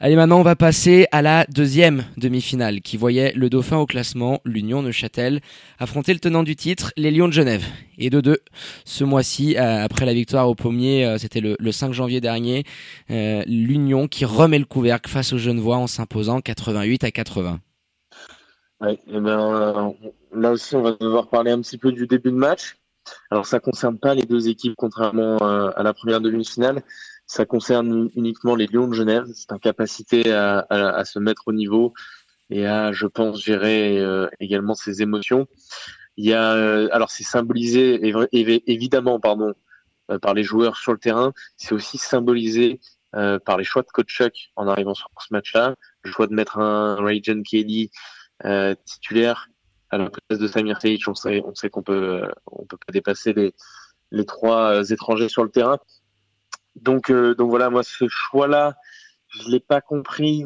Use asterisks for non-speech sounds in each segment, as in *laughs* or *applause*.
Allez, maintenant, on va passer à la deuxième demi-finale qui voyait le dauphin au classement, l'Union Neuchâtel, affronter le tenant du titre, les Lions de Genève. Et de deux, ce mois-ci, euh, après la victoire au Pommier, euh, c'était le, 5 janvier dernier, euh, l'Union qui remet le couvercle face aux Genevois en s'imposant 88 à 80. Ouais, et ben, là aussi, on va devoir parler un petit peu du début de match. Alors, ça concerne pas les deux équipes, contrairement à la première demi-finale. Ça concerne uniquement les Lions de Genève. C'est incapacité à, à, se mettre au niveau et à, je pense, gérer euh, également ses émotions. Il y a, euh, alors c'est symbolisé évidemment, pardon, euh, par les joueurs sur le terrain. C'est aussi symbolisé par les choix de coach Chuck en arrivant sur ce match-là. Le choix de mettre un Ray John Kelly titulaire à la place de Samir Seic. On sait, on sait qu'on peut, on peut pas dépasser les trois étrangers sur le terrain. Donc, euh, donc voilà, moi, ce choix-là, je l'ai pas compris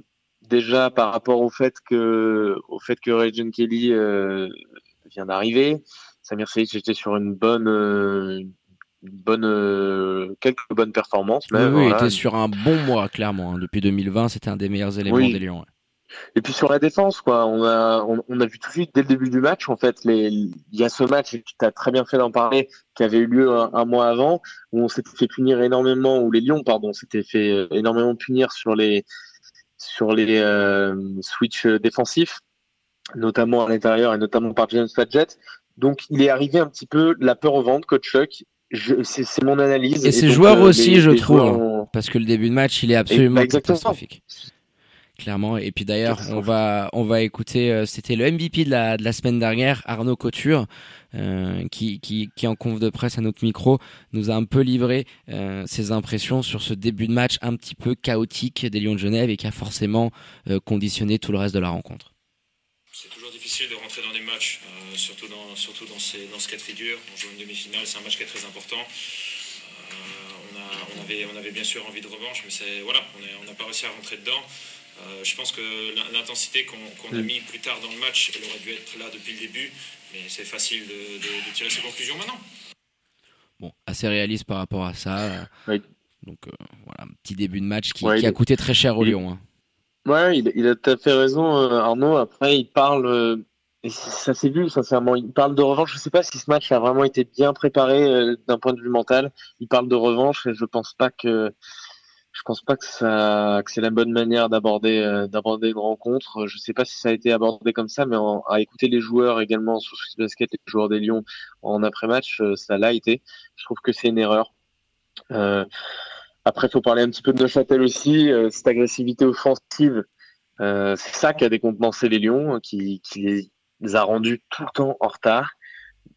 déjà par rapport au fait que, au fait que Ray John Kelly euh, vient d'arriver. Samir Seyid était sur une bonne, euh, une bonne, euh, quelques bonnes performances. oui, il était sur un bon mois, clairement. Hein. Depuis 2020, c'était un des meilleurs éléments des Lions. Et puis sur la défense, quoi, on a, on, a vu tout de suite dès le début du match, en fait, les, il y a ce match, et tu as très bien fait d'en parler, qui avait eu lieu un, mois avant, où on s'était fait punir énormément, où les Lions, pardon, s'étaient fait euh, énormément punir sur les, sur les euh, switches défensifs, notamment à l'intérieur et notamment par James Fadjet. Donc il est arrivé un petit peu la peur au ventre, coach Chuck. C'est mon analyse. Et, ses joueurs euh, aussi, je trouve, parce que le début de match, il est absolument bah, catastrophique clairement. Et puis d'ailleurs, on va on va écouter. Euh, c'était le MVP de la de la semaine dernière, Arnaud Couture, euh, qui qui qui en conf de presse à notre micro nous a un peu livré euh, ses impressions sur ce début de match un petit peu chaotique des Lions de Genève et qui a forcément euh, conditionné tout le reste de la rencontre. C'est toujours difficile de rentrer dans des matchs, euh, surtout dans surtout dans ces dans ce cas de figure. On joue une demi-finale, c'est un match qui est très important. On, a, on, avait, on avait bien sûr envie de revanche, mais c'est voilà, on n'a pas réussi à rentrer dedans. Euh, je pense que l'intensité qu'on a mis plus tard dans le match, elle aurait dû être là depuis le début, mais c'est facile de, tirer ses conclusions maintenant. Bon, assez réaliste par rapport à ça. Donc euh, voilà, un petit début de match qui, a coûté très cher au Lyon. Hein. Ouais, il, a tout à fait raison, euh, Arnaud. Après, il parle, et ça s'est vu sincèrement, il parle de revanche. Je ne sais pas si ce match a vraiment été bien préparé d'un point de vue mental. Il parle de revanche et je pense pas que je pense pas que ça que c'est la bonne manière d'aborder euh, d'aborder une rencontre. Je sais pas si ça a été abordé comme ça, mais à écouter les joueurs également sur Swiss Basket, les joueurs des Lions en après-match, euh, ça l'a été. Je trouve que c'est une erreur. Euh, après, faut parler un petit peu de Neuchâtel aussi. Euh, cette agressivité offensive, c'est ça qui a décompensé les Lions, qui, qui les a rendus tout le temps en retard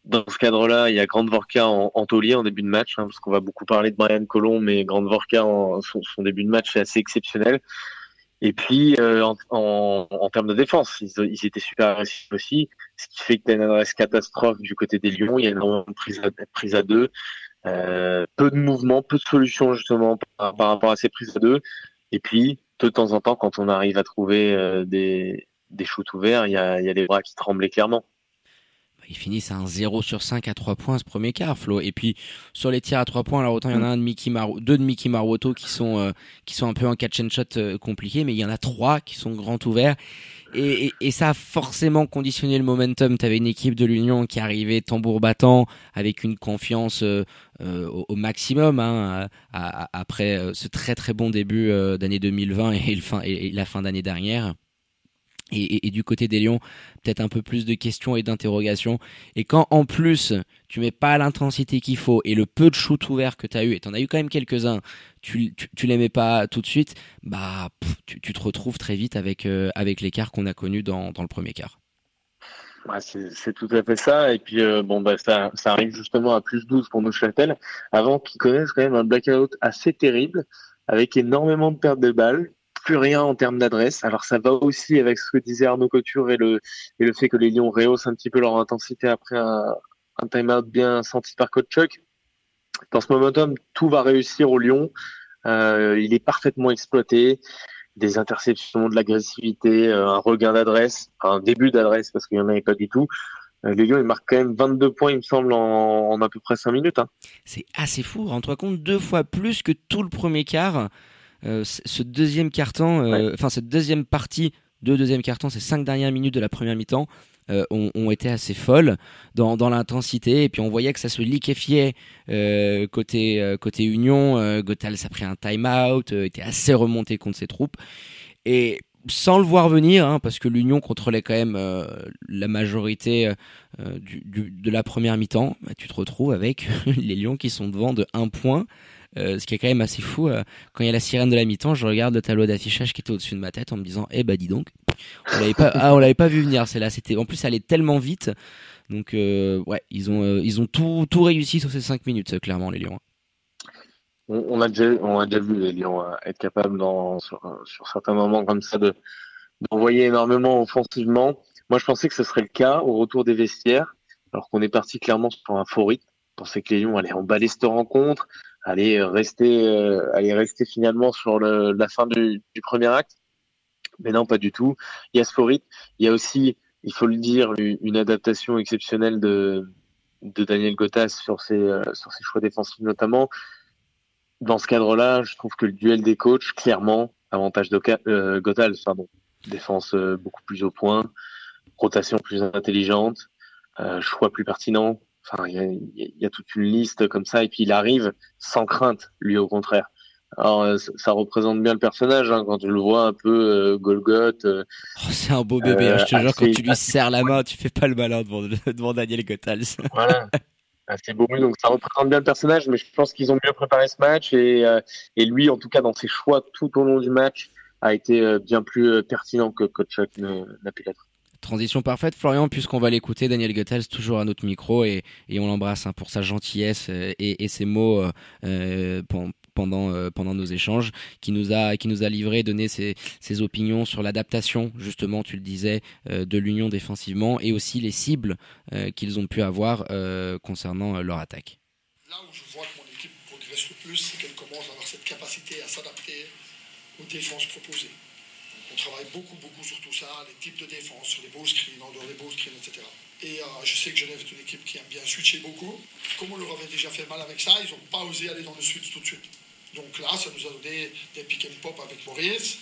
dans ce cadre-là, il y a Grande Vorka en, en taulier en début de match, hein, parce qu'on va beaucoup parler de Brian Colomb, mais Grande Vorka en son, début de match est assez exceptionnel. Et puis euh, en, en, en, termes de défense, ils, ils, étaient super agressifs aussi, ce qui fait que tu une adresse catastrophe du côté des Lions. Il y a une prise à, prise à deux, euh, peu de mouvements, peu de solutions justement par, rapport à ces prises à deux. Et puis de temps en temps, quand on arrive à trouver euh, des, des shoots ouverts, il y a, il y a les bras qui tremblaient clairement ils finissent à un 0 sur 5 à 3 points ce premier quart, Flo. Et puis sur les tirs à 3 points, alors autant il y en a un de Mickey Mar deux de Mickey Maruoto qui sont euh, qui sont un peu en catch and shot euh, compliqué, mais il y en a trois qui sont grands ouverts. Et, et, et, ça a forcément conditionné le momentum. Tu avais une équipe de l'Union qui arrivait tambour battant avec une confiance euh, au, maximum hein, après ce très très bon début d'année 2020 et, le fin, et la fin d'année dernière. Et, du côté des Lions, peut-être un peu plus de questions et d'interrogations. Et quand en plus, tu mets pas l'intensité qu'il faut et le peu de shoot ouvert que tu as eu, et tu en as eu quand même quelques-uns, tu, tu, les mets pas tout de suite, bah tu, te retrouves très vite avec, euh, avec l'écart qu'on a connu dans, le premier quart. C'est tout à fait ça. Et puis, euh, bah, ça, arrive justement à plus 12 pour nos Châtel, avant qu'ils connaissent quand même un blackout assez terrible, avec énormément de pertes de balles, plus rien en termes d'adresse. Alors ça va aussi avec ce que disait Arnaud Couture et le, et le fait que les Lions rehaussent un petit peu leur intensité après un, un time-out bien senti par coach Chuck. Dans ce momentum, tout va réussir au Lyon. Euh, il est parfaitement exploité. Des interceptions, de l'agressivité, euh, un regain d'adresse, un début d'adresse parce qu'il n'y en avait pas du tout. Euh, les Lions, ils marquent quand même 22 points, il me semble, en, à peu près 5 minutes. Hein. C'est assez fou. Rends-toi compte, deux fois plus que tout le premier quart. Ce deuxième carton, enfin cette deuxième partie de deuxième carton, ces cinq dernières minutes de la première mi-temps, euh, ont, été assez folles dans, dans l'intensité. Et puis on voyait que ça se liquéfiait euh, côté euh, côté Union euh, Gothals a pris un time out était assez remonté contre ses troupes. Et sans le voir venir, hein, parce que l'Union contrôlait quand même la majorité du, du, de la première mi-temps, bah, tu te retrouves avec *laughs* les Lions qui sont devant de 1 point euh, ce qui est quand même assez fou. Euh, quand il y a la sirène de la mi-temps, je regarde le tableau d'affichage qui était au-dessus de ma tête en me disant, eh bah dis donc, on l'avait pas, ah, on l'avait pas vu venir. C'est là, c'était, en plus, ça allait tellement vite. Donc euh, ouais, ils ont, ils ont tout, tout réussi sur ces 5 minutes, clairement les Lions. On, a déjà, on a déjà vu les Lions être capables dans, sur, certains moments comme ça de d'envoyer énormément offensivement. Moi, je pensais que ce serait le cas au retour des vestiaires, alors qu'on est parti clairement sur un faux rythme. Je pensais que les Lions allaient emballer cette rencontre, aller rester, euh, rester finalement sur le, la fin du, du, premier acte. Mais non, pas du tout. Il y a ce Il y a aussi, il faut le dire, une adaptation exceptionnelle de, de Daniel Gotas sur ses, euh, sur ses choix défensifs notamment. Dans ce cadre-là, je trouve que le duel des coachs, clairement, avantage de euh, pardon. Défense euh, beaucoup plus au point, rotation plus intelligente, euh, choix plus pertinent, Enfin, il y a, toute une liste comme ça, et puis il arrive sans crainte, lui au contraire. Alors, euh, ça, représente bien le personnage hein, quand tu le vois un peu euh, Golgoth. Euh, oh, c'est un beau bébé, hein, je te jure, quand tu lui serres la main, tu fais pas le malin devant, *laughs* devant Daniel Gothals. voilà, c'est beau, donc ça représente bien le personnage, mais je pense qu'ils ont mieux préparé ce match, et, et lui, en tout cas, dans ses choix tout au long du match, a été bien plus pertinent que Coach n'a pu l'être. Transition parfaite, Florian, puisqu'on va l'écouter, Daniel Goethals, toujours à notre micro, et, et on l'embrasse hein, pour sa gentillesse euh, et, et ses mots euh, euh pendant, pendant nos échanges, qui nous a, qui nous a livré, donné ses, ses opinions sur l'adaptation, justement, tu le disais, de l'Union défensivement, et aussi les cibles qu'ils ont pu avoir concernant leur attaque. Là où je vois que mon équipe progresse le plus, c'est qu'elle commence à avoir cette capacité à s'adapter aux défenses proposées. On travaille beaucoup, beaucoup sur tout ça, les types de défense, sur les beaux screens, en dehors des beaux screens, etc. Et euh, je sais que Genève est une équipe qui aime bien switcher beaucoup. Comme on leur avait déjà fait mal avec ça, ils n'ont pas osé aller dans le switch tout de suite. Donc là, ça nous a donné des pick and pop avec Maurice,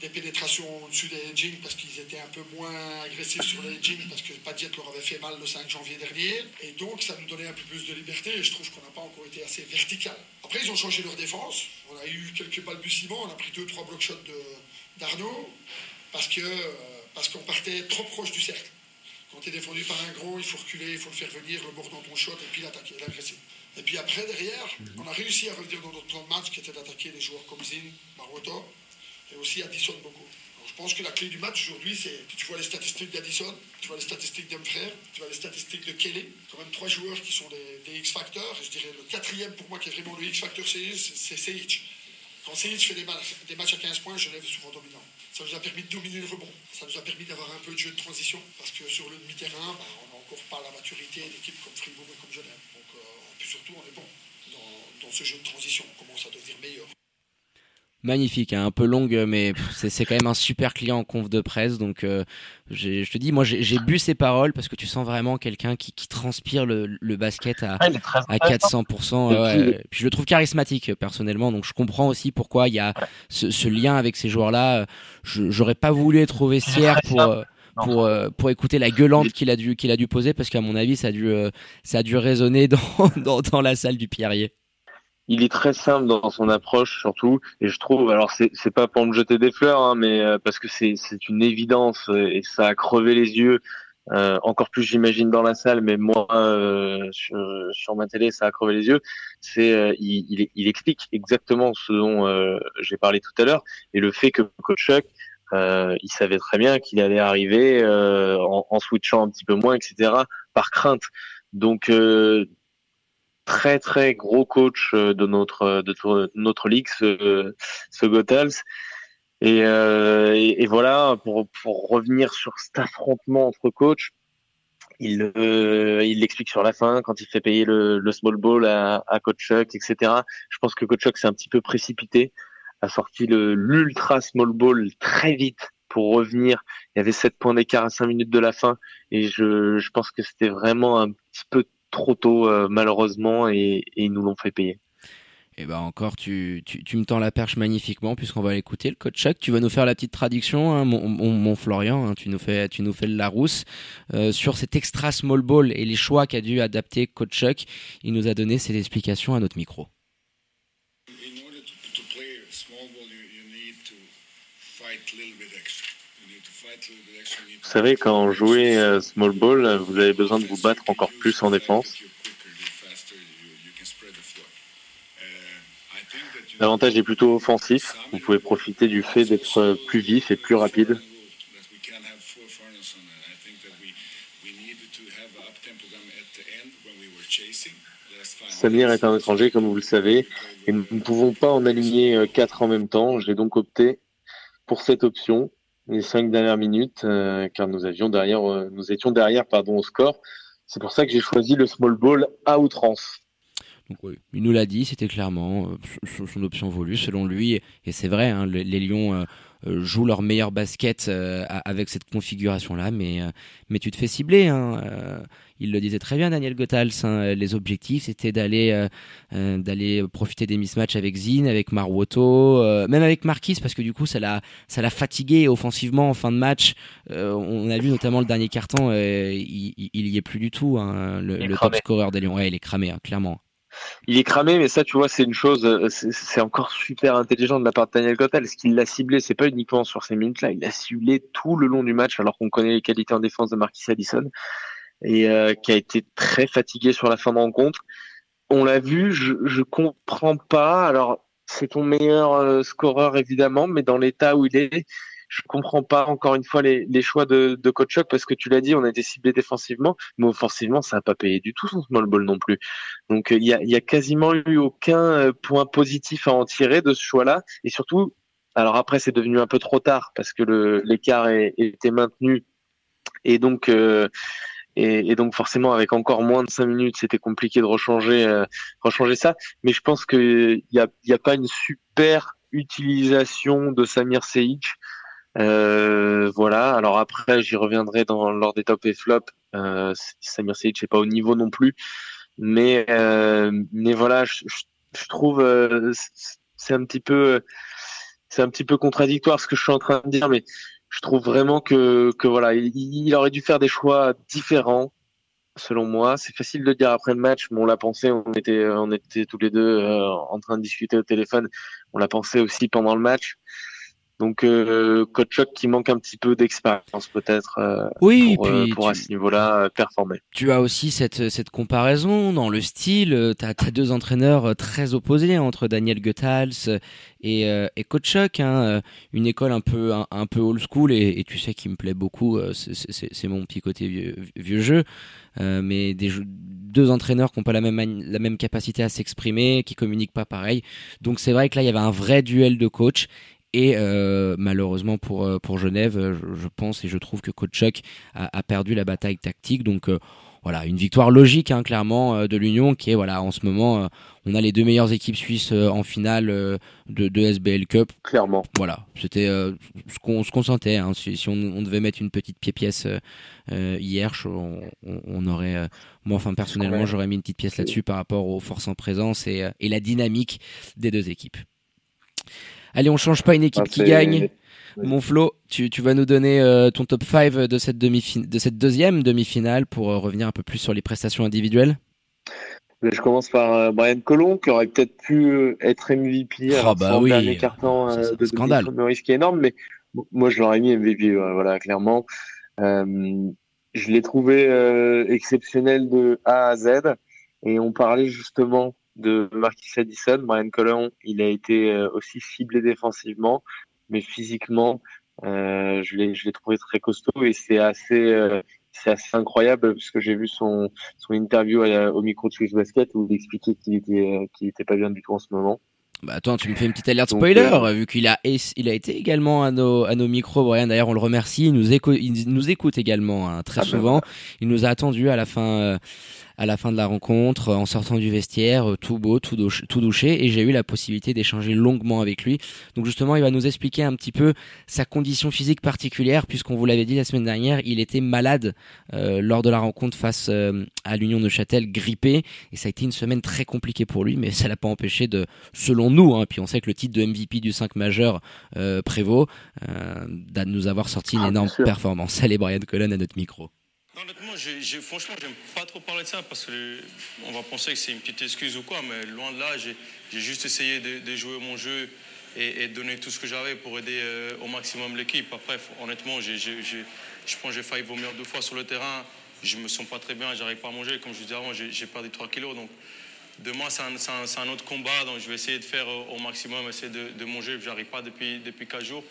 des pénétrations au-dessus des edging parce qu'ils étaient un peu moins agressifs sur les edging parce que Padiet leur avait fait mal le 5 janvier dernier. Et donc, ça nous donnait un peu plus de liberté et je trouve qu'on n'a pas encore été assez vertical. Après, ils ont changé leur défense. On a eu quelques balbutiements. On a pris deux, trois block shots de, d'Arnaud parce que euh, parce qu'on partait trop proche du cercle. Quand tu es défendu par un gros, il faut reculer, il faut le faire venir, le bord dans ton shot et puis l'attaquer, l'agresser. Et puis après, derrière, on a réussi à revenir dans notre plan de match qui était d'attaquer les joueurs comme Zin, Maroto et aussi Addison beaucoup. je pense que la clé du match aujourd'hui, c'est tu vois les statistiques d'Addison, tu vois les statistiques d'Emfrère, tu vois les statistiques de Kelly, quand même trois joueurs qui sont des, X-Factors. Et je dirais le quatrième pour moi qui est vraiment le X-Factor c'est Seic. Quand Seic fait des matchs, des matchs à 15 points, je lève souvent dominant. Ça nous a permis de dominer le rebond. Ça nous a permis d'avoir un peu de jeu de transition. Parce que sur le demi-terrain, bah, on n'a encore pas la maturité d'équipes comme Fribourg et comme Genève. Donc, euh, surtout, on est bon dans, dans ce jeu de transition. On commence à devenir meilleur magnifique, hein, un peu longue, mais c'est quand même un super client en conf de presse. Donc, euh, je te dis, moi, j'ai bu ses paroles parce que tu sens vraiment quelqu'un qui, qui, transpire le, le basket à, à 400%. Ouais. Puis je le trouve charismatique personnellement, donc je comprends aussi pourquoi il y a ce, ce lien avec ces joueurs-là. J'aurais pas voulu être au vestiaire pour. Euh, pour euh, pour écouter la gueulante qu'il a dû qu'il a dû poser parce qu'à mon avis ça a dû ça a dû résonner dans, *laughs* dans dans la salle du Pierrier il est très simple dans son approche surtout. Et je trouve alors c'est c'est pas pour me jeter des fleurs hein, mais euh, parce que c'est c'est une évidence euh, et ça a crevé les yeux euh, encore plus j'imagine dans la salle mais moi sur, sur ma télé ça a crevé les yeux. C'est il, il, il, explique exactement ce dont j'ai parlé tout à l'heure. Et le fait que coach Chuck il savait très bien qu'il allait arriver en, en, switchant un petit peu moins etc par crainte. Donc très très gros coach euh, de notre euh, de notre ligue, ce, ce Gothals. Et, euh, et, voilà, pour, pour revenir sur cet affrontement entre coachs, il euh, il l'explique sur la fin quand il fait payer le, le small ball à, à Coach Chuck, etc. Je pense que Coach Chuck s'est un petit peu précipité, a sorti le l'ultra small ball très vite pour revenir. Il y avait 7 points d'écart à 5 minutes de la fin et je, je pense que c'était vraiment un petit peu trop tôt, euh, malheureusement, et, ils nous l'ont fait payer. Et eh ben encore, tu, tu, tu, me tends la perche magnifiquement puisqu'on va l'écouter. Le coach Chuck, tu vas nous faire la petite traduction, hein, mon, mon, Florian. Hein, tu nous fais, tu nous fais le Larousse euh, sur cet extra small ball et les choix qu'a dû adapter coach Chuck. Il nous a donné ses explications à notre micro. Savez, quand vous jouez euh, small ball, vous avez besoin de vous battre encore plus en défense. L'avantage est plutôt offensif. Vous pouvez profiter du fait d'être plus vif et plus rapide. Samir est un étranger, comme vous le savez, et nous ne pouvons pas en aligner euh, quatre en même temps. J'ai donc opté pour cette option, les cinq dernières minutes, euh, car nous avions derrière, euh, nous étions derrière, pardon, au score. C'est pour ça que j'ai choisi le small ball à outrance. Il nous l'a dit, c'était clairement euh, son option voulue selon lui. Et c'est vrai, hein, les, Lions euh, euh, jouent leur meilleur basket avec cette configuration-là, mais, mais tu te fais cibler. Hein, il le disait très bien, Daniel Gothals. Hein, les objectifs, c'était d'aller d'aller profiter des mismatchs avec Zine, avec Marwoto, même avec Marquis, parce que du coup, ça l'a ça l'a fatigué offensivement en fin de match. on a vu notamment le dernier carton, il, il, y est plus du tout, hein, le, le top scorer des Lions. Ouais, il est cramé, clairement il est cramé, mais ça, tu vois, c'est une chose, euh, c'est encore super intelligent de la part de Daniel Gottal. Ce qu'il l'a ciblé, c'est pas uniquement sur ces minutes-là, il l'a ciblé tout le long du match, alors qu'on connaît les qualités en défense de Marquis Addison, et euh, qui a été très fatigué sur la fin de rencontre. On l'a vu, je, je comprends pas. Alors, c'est ton meilleur euh, scoreur évidemment, mais dans l'état où il est, je comprends pas encore une fois les, les choix de, de coach parce que tu l'as dit, on a été ciblé défensivement, mais offensivement, ça n'a pas payé du tout son small ball non plus. Donc il y a, y a quasiment eu aucun euh, point positif à en tirer de ce choix-là, et surtout, alors après c'est devenu un peu trop tard parce que l'écart était maintenu, et donc euh, et, donc forcément avec encore moins de cinq minutes, c'était compliqué de rechanger, euh, rechanger ça. Mais je pense qu'il n'y a, y a pas une super utilisation de Samir Seic euh, voilà. Alors après, j'y reviendrai dans lors des top et flop. Euh, Samir Seyid, n'est pas au niveau non plus, mais euh, mais voilà, je, je, trouve euh, c'est un petit peu c'est un petit peu contradictoire ce que je suis en train de dire, mais je trouve vraiment que que voilà, il, il aurait dû faire des choix différents. Selon moi, c'est facile de dire après le match, mais on l'a pensé, on était, on était tous les deux euh, en train de discuter au téléphone. On l'a pensé aussi pendant le match. Donc euh, coach qui manque un petit peu d'expérience peut-être euh, oui, pour, euh, pour à ce niveau-là euh, performer. Tu as aussi cette cette comparaison dans le style. Tu as, deux entraîneurs très opposés entre Daniel Goethals et, et coach hein, une école un peu un, peu old school et, et tu sais qui me plaît beaucoup. C'est mon petit côté vieux, vieux jeu. mais des deux entraîneurs qui n'ont pas la même la même capacité à s'exprimer, qui communiquent pas pareil. Donc c'est vrai que là il y avait un vrai duel de coach et euh, malheureusement pour euh, pour Genève, euh, je, pense et je trouve que Coach a, a perdu la bataille tactique. Donc euh, voilà, une victoire logique hein, clairement de l'Union qui est voilà en ce moment on a les deux meilleures équipes suisses en finale de, de SBL Cup. Clairement. Voilà, c'était ce qu'on se consentait. Hein. Si, si on, on, devait mettre une petite pièce hier, on, on, aurait moi enfin personnellement j'aurais mis une petite pièce là-dessus par rapport aux forces en présence et, et la dynamique des deux équipes. Allez, on change pas une équipe ah, qui gagne. Mon Flo, tu, tu vas nous donner euh, ton top 5 de cette, demi de cette deuxième demi-finale pour euh, revenir un peu plus sur les prestations individuelles. Je commence par euh, Brian Colomb qui aurait peut-être pu être MVP oh, bah oui. dernier carton de scandale. Un risque énorme, mais moi je l'aurais mis MVP, voilà clairement. je l'ai trouvé exceptionnel de A à Z et on parlait justement de Marquis Addison. Brian Colon, il a été euh, aussi ciblé défensivement, mais physiquement, euh, je l'ai je l'ai trouvé très costaud et c'est assez euh, c'est assez incroyable parce que j'ai vu son son interview au micro de Swiss Basket où il expliquait qu'il était qu'il était pas bien du tout en ce moment. Bah attends, tu me fais une petite alerte spoiler, vu qu'il a, il a été également à nos, à nos micros. Brian, d'ailleurs, on le remercie. Il nous écoute, il nous écoute également hein, très ah ben souvent. Il nous a attendu à la fin, à la fin de la rencontre, en sortant du vestiaire, tout beau, tout, douche, tout douché, et j'ai eu la possibilité d'échanger longuement avec lui. Donc justement, il va nous expliquer un petit peu sa condition physique particulière, puisqu'on vous l'avait dit la semaine dernière, il était malade euh, lors de la rencontre face euh, à l'Union de Châtel, grippé, et ça a été une semaine très compliquée pour lui, mais *laughs* ça l'a pas empêché de, selon nous, hein, puis on sait que le titre de MVP du 5 majeur euh, prévaut, euh, de nous avoir sorti une ah, énorme performance. Allez Brian Colon à notre micro. Honnêtement, j'ai, franchement, j'aime pas trop parler de ça parce que on va penser que c'est une petite excuse ou quoi, mais loin de là, j'ai, juste essayé de, jouer mon jeu et, de donner tout ce que j'avais pour aider euh, au maximum l'équipe. Après, honnêtement, je pense que j'ai failli vomir deux fois sur le terrain. Je me sens pas très bien, j'arrive pas à manger. Comme je disais avant, j'ai, perdu 3 kilos. Donc, demain, c'est un, autre combat. Donc, je vais essayer de faire au maximum, essayer de, de manger. J'arrive pas depuis, depuis 4 jours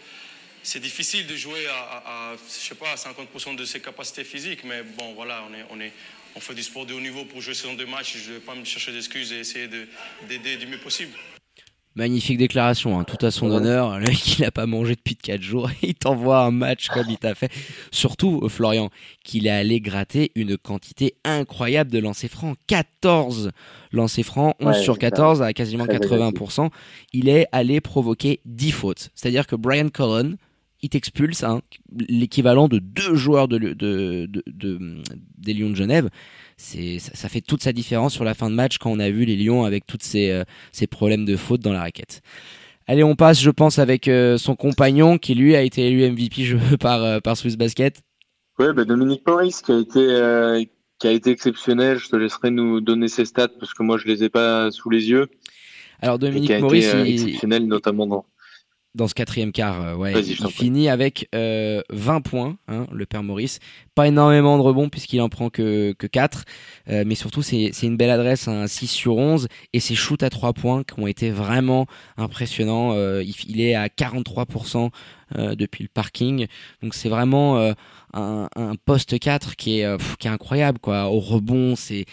c'est difficile de jouer à, je sais pas, à 50% de ses capacités physiques, mais bon, voilà, on, est, on, est, on fait du sport de haut niveau pour jouer saison de match. Je ne vais pas me chercher d'excuses et essayer d'aider du mieux possible. Magnifique déclaration, hein, tout à son honneur. *laughs* Le mec, il n'a pas mangé depuis 4 jours. *laughs* Il t'envoie un match comme il t'a fait. Surtout, euh, Florian, qu'il est allé gratter une quantité incroyable de lancers francs. 14 lancers francs, 11 sur 14 à quasiment 80%. Il est allé provoquer 10 fautes. C'est-à-dire que Brian Cullen, il t'expulse hein, l'équivalent de deux joueurs de, de, de, des Lions de Genève. C'est, ça, fait toute sa différence sur la fin de match quand on a vu les Lions avec tous ces, euh, ces problèmes de faute dans la raquette. Allez, on passe, je pense, avec euh, son compagnon qui lui a été élu MVP je veux, *laughs* par, euh, par Swiss Basket. Ouais, bah Dominique Maurice qui a été qui a été exceptionnel. Je te laisserai nous donner ses stats parce que moi je les ai pas sous les yeux. Alors Dominique Maurice, il... exceptionnel notamment dans dans ce quatrième quart, euh, ouais, il finit avec euh, 20 points, hein, le père Maurice. Pas énormément de rebonds puisqu'il en prend que, que 4, euh, mais surtout c'est une belle adresse, un 6 sur 11, et ses shoots à 3 points qui ont été vraiment impressionnants. Euh, il, il, est à 43% depuis le parking, donc c'est vraiment un, poste 4 qui est, euh, qui est incroyable quoi. Au rebond, c'est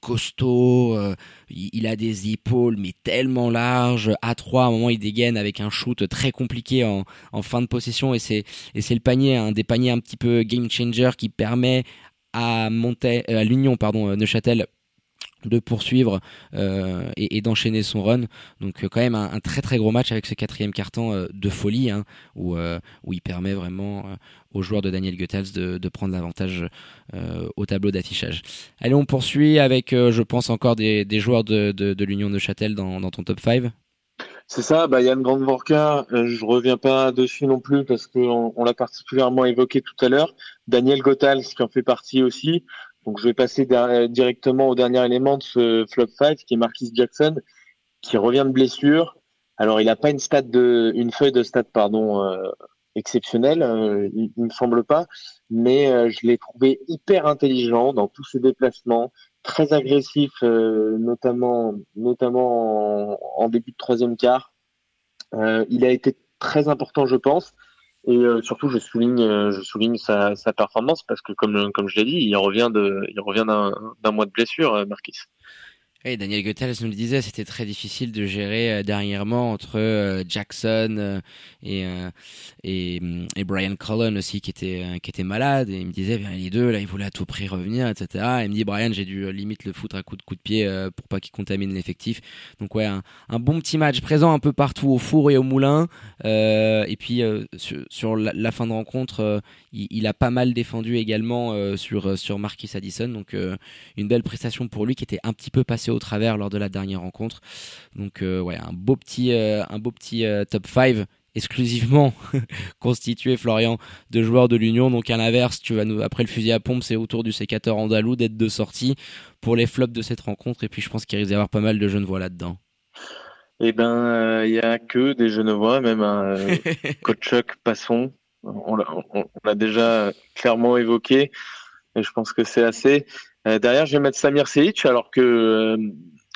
costaud, euh, il, a des épaules mais tellement larges. À 3 à un moment, il dégaine avec un shoot très compliqué en, en fin de possession et c'est le panier, un des paniers un petit peu game changer qui permet à euh, à l'Union pardon Neuchâtel de poursuivre euh, et, d'enchaîner son run. Donc euh, quand même un, très très gros match avec ce quatrième carton euh, de folie hein, où, il permet vraiment aux joueurs de Daniel Goethals de, prendre l'avantage au tableau d'affichage. Allez, on poursuit avec, je pense, encore des, joueurs de, l'Union de Châtel dans, ton top 5. C'est ça, bah Yann Grandvorka, je reviens pas dessus non plus parce qu'on on, l'a particulièrement évoqué tout à l'heure. Daniel Goethals qui en fait partie aussi. Donc je vais passer directement au dernier élément de ce flop 5 qui est Marquis Jackson qui revient de blessure. Alors il n'a pas une stat de une feuille de stat pardon euh, exceptionnelle, euh, il, ne me semble pas, mais euh, je l'ai trouvé hyper intelligent dans tous ses déplacements, très agressif notamment notamment en, en, début de troisième quart. il a été très important je pense. Et euh, surtout, je souligne, euh, je souligne sa, performance parce que, comme, comme je l'ai dit, il revient il revient d'un mois de blessure, euh, Marquis. Daniel Goethals nous le disait, c'était très difficile de gérer euh, dernièrement entre euh, Jackson euh, et, et, et Brian Cullen aussi qui était qui était malade et il me disait bien les deux là ils voulaient à tout prix revenir etc. Et il me dit Brian j'ai dû limite le foutre à coup de de pied pour pas qu'il contamine l'effectif. Donc ouais un, bon petit match présent un peu partout au four et au moulin et puis sur, la, fin de rencontre il, a pas mal défendu également sur sur Marquis Addison donc une belle prestation pour lui qui était un petit peu passé au travers lors de la dernière rencontre. Donc euh, ouais, un beau petit, euh, un beau petit euh, top 5 exclusivement *laughs* constitué Florian de joueurs de l'Union. Donc à l'inverse tu vas nous après le fusil à pompe c'est autour du sécateur andalou d'être de sortie pour les flops de cette rencontre. Et puis je pense qu'il risque d'y avoir pas mal de jeunes voix là-dedans. Eh ben il y a que des jeunes voix même un coach Chuck Passon. On l'a déjà clairement évoqué. Et je pense que c'est assez. euh, derrière, je vais mettre Samir Selic, alors que, euh,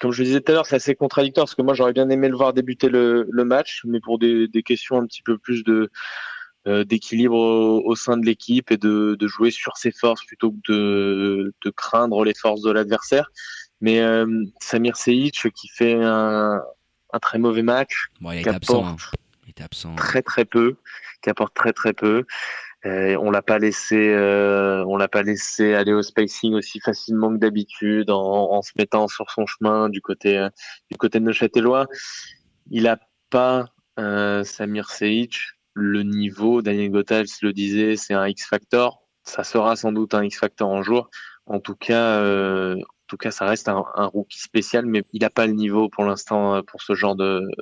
comme je le disais tout à l'heure, c'est assez contradictoire parce que moi, j'aurais bien aimé le voir débuter le, le match, mais pour des, des, questions un petit peu plus de euh, d'équilibre au, sein de l'équipe et de, de, jouer sur ses forces plutôt que de, de craindre les forces de l'adversaire. Mais Samir Selic qui fait un, un très mauvais match, bon, il, est absent, hein. il est absent. très très peu, qui apporte très très peu. Euh, on l'a pas laissé, euh, on l'a pas laissé aller au spacing aussi facilement que d'habitude, en, en, se mettant sur son chemin du côté euh, du côté de Neuchâtelois. Il a pas euh, Samir Seic le niveau. Daniel Gothals le disait, c'est un X factor. Ça sera sans doute un X factor en jour. En tout cas, euh, tout cas, ça reste un, un rookie spécial, mais il n'a pas le niveau pour l'instant pour ce genre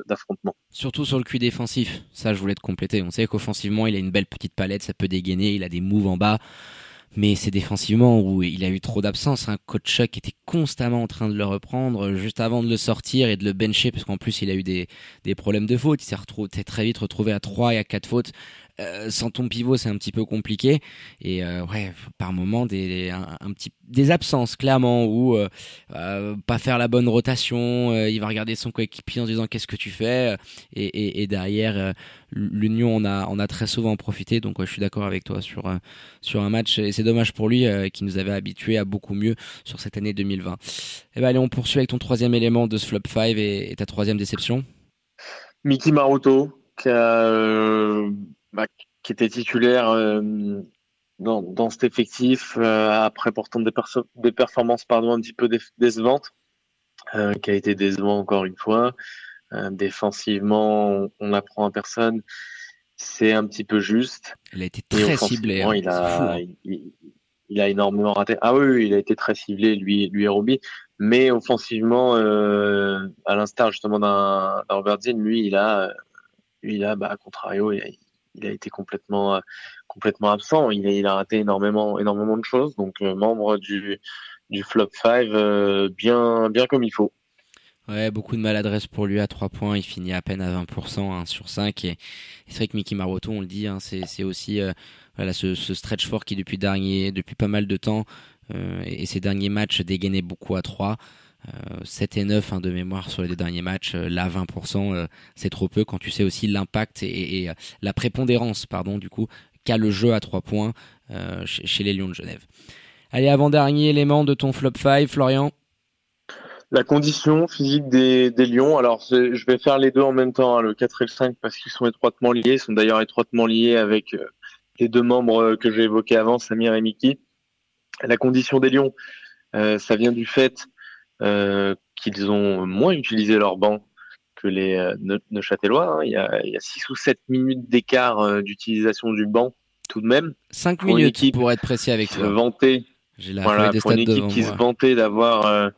d'affrontement. Surtout sur le cul défensif, ça je voulais te compléter. On sait qu'offensivement, il a une belle petite palette, ça peut dégainer, il a des moves en bas mais c'est défensivement où il a eu trop d'absence. Hein. coach Chuck était constamment en train de le reprendre juste avant de le sortir et de le bencher parce qu'en plus il a eu des, des problèmes de faute. Il s'est très vite retrouvé à 3 et à 4 fautes. Euh, sans ton pivot, c'est un petit peu compliqué. Et euh, ouais, par moment, des, un, petit, des absences, clairement, ou euh, pas faire la bonne rotation. il va regarder son coéquipier en disant qu'est-ce que tu fais. Et, et, derrière, l'Union en a, on a très souvent profité. Donc je suis d'accord avec toi sur, sur un match. Et c'est dommage pour lui qui nous avait habitués à beaucoup mieux sur cette année 2020. Et eh ben allez, on poursuit avec ton troisième élément de ce flop 5 et, et ta troisième déception. Mickey Maruto, qui a bah, qui était titulaire euh, dans, dans, cet effectif euh, après pourtant des, des, performances pardon un petit peu décevantes, euh, qui a été décevant encore une fois. défensivement, on n'apprend à personne. C'est un petit peu juste. Il a été très ciblé. Hein. il, a, hein. il, il, a énormément raté. Ah oui, il a été très ciblé, lui, lui et Roby. Mais offensivement, euh, à l'instar justement d'un Robert Zinn, lui, il a, lui, il a, bah, à contrario, il a, il a été complètement euh, complètement absent. Il a, raté énormément énormément de choses. Donc euh, membre du du flop 5 euh, bien bien comme il faut. Ouais, beaucoup de maladresse pour lui à 3 points. Il finit à peine à 20%, 1 sur 5. Et, c'est vrai que Mickey Maroto, on le dit, hein, c'est aussi voilà, ce, ce, stretch fort qui depuis, dernier, depuis pas mal de temps et, ces derniers matchs dégainait beaucoup à 3. 7 euh, et 9 hein, de mémoire sur les deux derniers matchs. Euh, là, 20%, euh, c'est trop peu quand tu sais aussi l'impact et, la prépondérance, pardon, du coup, qu'a le jeu à 3 points chez, les Lions de Genève. Allez, avant-dernier élément de ton flop 5, Florian. La condition physique des, des Lions. Alors, je vais faire les deux en même temps, hein, le 4 et le 5, parce qu'ils sont étroitement liés. Ils sont d'ailleurs étroitement liés avec les deux membres que j'ai évoqués avant, Samir et Mickey. La condition des Lions, ça vient du fait euh, qu'ils ont moins utilisé leur banc que les euh, Neuchâtelois. Hein. Il, y a, il y a 6 ou 7 minutes d'écart euh, d'utilisation du banc tout de même. 5 minutes pour être précis avec toi. Vanter, voilà, pour une équipe qui se vantait d'avoir euh,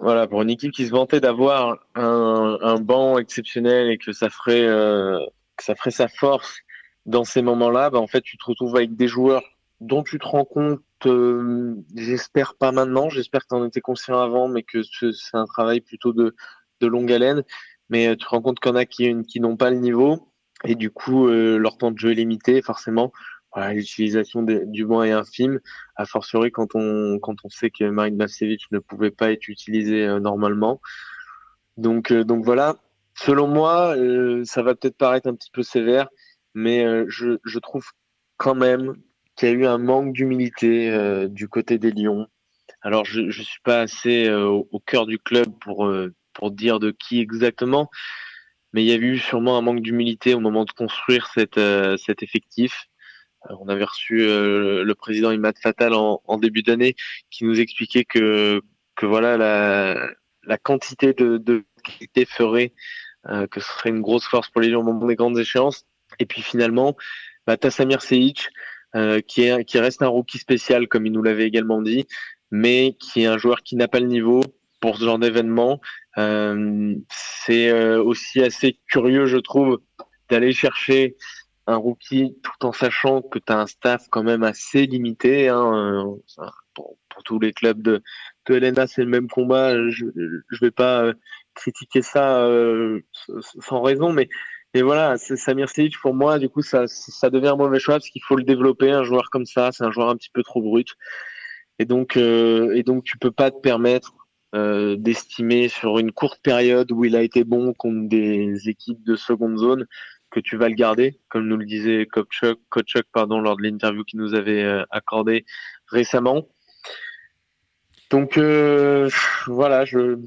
voilà, pour une équipe qui se vantait d'avoir un, un banc exceptionnel et que ça ferait euh, que ça ferait sa force dans ces moments-là, bah, en fait, tu te retrouves avec des joueurs dont tu te rends compte euh, j'espère pas maintenant, j'espère que tu en étais conscient avant, mais que c'est un travail plutôt de, de longue haleine. Mais euh, tu te rends compte qu'il y en a qui, qui n'ont pas le niveau, et du coup, euh, leur temps de jeu est limité, forcément. Voilà, l'utilisation du banc est infime, a fortiori quand on, quand on sait que Marine Bacevic ne pouvait pas être utilisé normalement. Donc, donc voilà, selon moi, ça va peut-être paraître un petit peu sévère, mais je, je trouve quand même qu'il y a eu un manque d'humilité euh, du côté des Lions. Alors je ne suis pas assez euh, au, cœur du club pour euh, pour dire de qui exactement, mais il y a eu sûrement un manque d'humilité au moment de construire cette cet effectif. on avait reçu le président Imad Fatal en, en début d'année qui nous expliquait que que voilà la la quantité de de qualité ferait que ce serait une grosse force pour les Lions au moment des grandes échéances. Et puis finalement, bah, Seic, euh, qui, est, qui reste un rookie spécial, comme il nous l'avait également dit, mais qui est un joueur qui n'a pas le niveau pour ce genre d'événement. Euh, c'est euh, aussi assez curieux, je trouve, d'aller chercher un rookie tout en sachant que tu as un staff quand même assez limité. Hein, pour, pour, tous les clubs de, de Helena, c'est le même combat. Je ne vais pas critiquer ça euh, sans raison, mais et voilà, Samir Selic, pour moi, du coup, ça, ça devient un mauvais choix parce qu'il faut le développer, un joueur comme ça. C'est un joueur un petit peu trop brut. Et donc, euh, et donc tu peux pas te permettre euh, d'estimer sur une courte période où il a été bon contre des équipes de seconde zone que tu vas le garder, comme nous le disait Coach Coach pardon, lors de l'interview qu'il nous avait euh, accordé récemment. Donc euh, voilà, je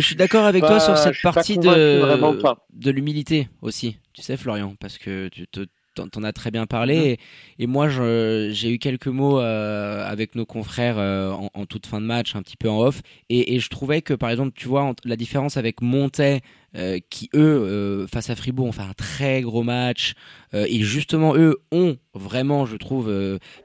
je suis d'accord avec toi sur cette partie de, de l'humilité aussi, tu sais Florian, parce que tu te, t'en as très bien parlé. Mm. Et, moi, j'ai eu quelques mots avec nos confrères en, toute fin de match, un petit peu en off. Et, et je trouvais que, par exemple, tu vois, la différence avec Montet euh, qui eux euh, face à Fribourg ont fait un très gros match euh, et justement eux ont vraiment je trouve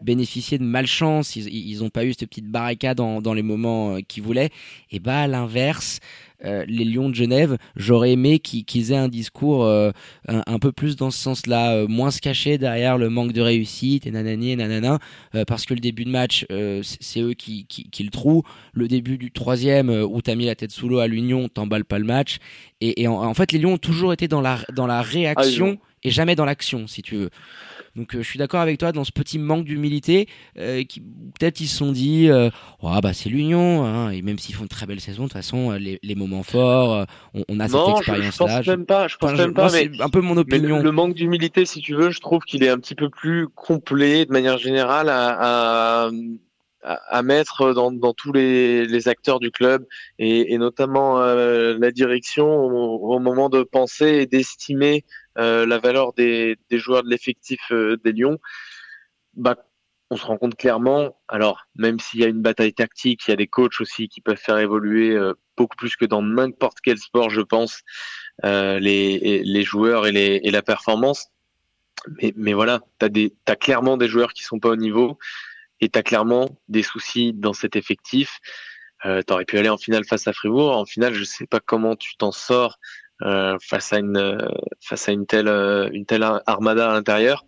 bénéficié de malchance ils, ils ont pas eu cette petite barricade dans, dans les moments qu'ils voulaient et bah à l'inverse euh, les Lions de Genève, j'aurais aimé qu'ils aient un discours euh, un, peu plus dans ce sens-là, euh, moins se cacher derrière le manque de réussite et nanani et nanana, parce que le début de match, c'est eux qui, qui, le trouvent. Le début du troisième, où t'as mis la tête sous l'eau à l'Union, t'emballes pas le match. Et, en, fait, les Lions ont toujours été dans la, dans la réaction ah, et jamais dans l'action, si tu veux. Donc euh, je suis d'accord avec toi dans ce petit manque d'humilité, euh, qui peut-être ils se sont dit, euh, oh, bah c'est l'Union, hein, et même s'ils font une très belle saison, de toute façon les, les moments forts, on, a cette expérience-là. Je, pense même pas, je pense même pas, mais un peu mon opinion. Le, manque d'humilité, si tu veux, je trouve qu'il est un petit peu plus complet de manière générale à, à à, mettre dans, dans, tous les, les, acteurs du club et, et notamment la direction au, au, moment de penser et d'estimer euh, la valeur des, joueurs de l'effectif euh, des Lions, bah, on se rend compte clairement, alors même s'il y a une bataille tactique, il y a des coachs aussi qui peuvent faire évoluer euh, beaucoup plus que dans n'importe quel sport, je pense, euh, les, joueurs et, la performance. Mais, voilà, tu as, clairement des joueurs qui sont pas au niveau et tu as clairement des soucis dans cet effectif. Euh, tu aurais pu aller en finale face à Fribourg. En finale, je sais pas comment tu t'en sors euh, face à une face à une telle euh, une telle armada à l'intérieur.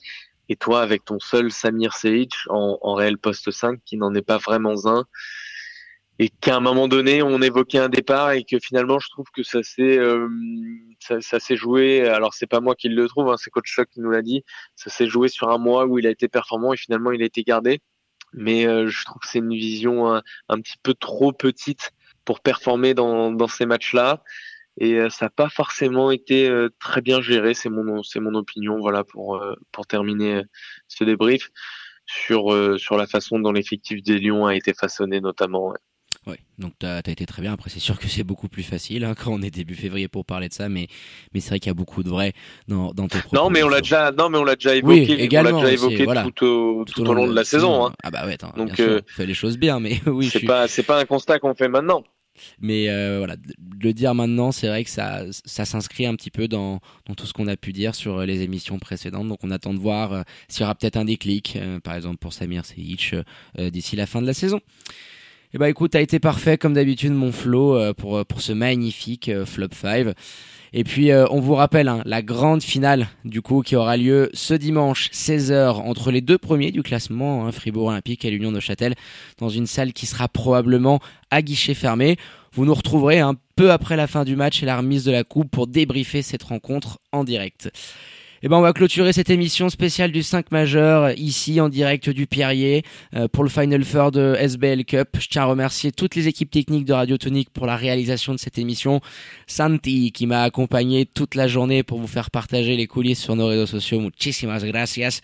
Et toi, avec ton seul Samir Seic en, réel poste 5, qui n'en est pas vraiment un, et qu'à un moment donné, on évoquait un départ et que finalement, je trouve que ça s'est euh, ça, s'est joué. Alors, c'est pas moi qui le trouve, hein, c'est Coach Choc qui nous l'a dit. Ça s'est joué sur un mois où il a été performant et finalement, il a été gardé. Mais je trouve que c'est une vision un, un, petit peu trop petite pour performer dans, dans ces matchs-là et euh, ça n'a pas forcément été euh, très bien géré. C'est mon c'est mon opinion. Voilà pour euh, pour terminer ce débrief sur sur la façon dont l'effectif des Lions a été façonné notamment. Ouais. donc tu as, été très bien. Après, c'est sûr que c'est beaucoup plus facile hein, *laughs* quand on est début février pour parler de ça, mais, mais c'est vrai qu'il y a beaucoup de vrai dans, dans tes propos. Non, mais on l'a déjà, non, mais on l'a déjà évoqué, oui, également, on déjà évoqué tout, au, tout, au long de la saison. Hein. Ah bah ouais, attends, donc on fait les choses bien, mais *laughs* oui. C'est pas, c'est pas un constat qu'on fait maintenant. Mais euh, voilà, le dire maintenant, c'est vrai que ça, ça s'inscrit un petit peu dans, dans tout ce qu'on a pu dire sur les émissions précédentes. Donc on attend de voir euh, s'il y aura peut-être un déclic, euh, par exemple pour Samir Seyic, d'ici la fin de la saison. Et eh bah ben, écoute, t'as été parfait comme d'habitude mon Flo pour, pour ce magnifique Flop 5. Et puis on vous rappelle hein, la grande finale du coup qui aura lieu ce dimanche 16h entre les deux premiers du classement, hein, Fribourg Olympique et l'Union de Châtel, dans une salle qui sera probablement à guichet fermé. Vous nous retrouverez un peu après la fin du match et la remise de la coupe pour débriefer cette rencontre en direct. Eh ben, on va clôturer cette émission spéciale du 5 majeur ici en direct du Pierrier euh, pour le Final Four de SBL Cup. Je tiens à remercier toutes les équipes techniques de Radio Tonique pour la réalisation de cette émission. Santi qui m'a accompagné toute la journée pour vous faire partager les coulisses sur nos réseaux sociaux. Muchísimas gracias.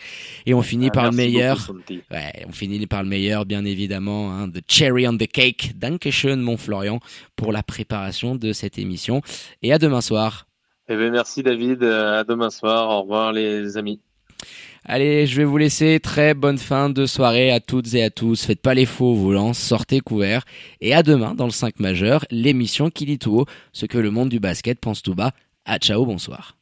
Et on finit ah, par le meilleur. ouais, on finit par le meilleur, bien évidemment. Hein, the cherry on the cake. Dankeschön, mon Florian, pour la préparation de cette émission. Et à demain soir. Eh bien, merci David. À demain soir. Au revoir les amis. Allez, je vais vous laisser. Très bonne fin de soirée à toutes et à tous. Faites pas les faux volants, sortez couverts. Et à demain dans le 5 majeur, l'émission qui dit tout haut ce que le monde du basket pense tout bas. À ciao, bonsoir.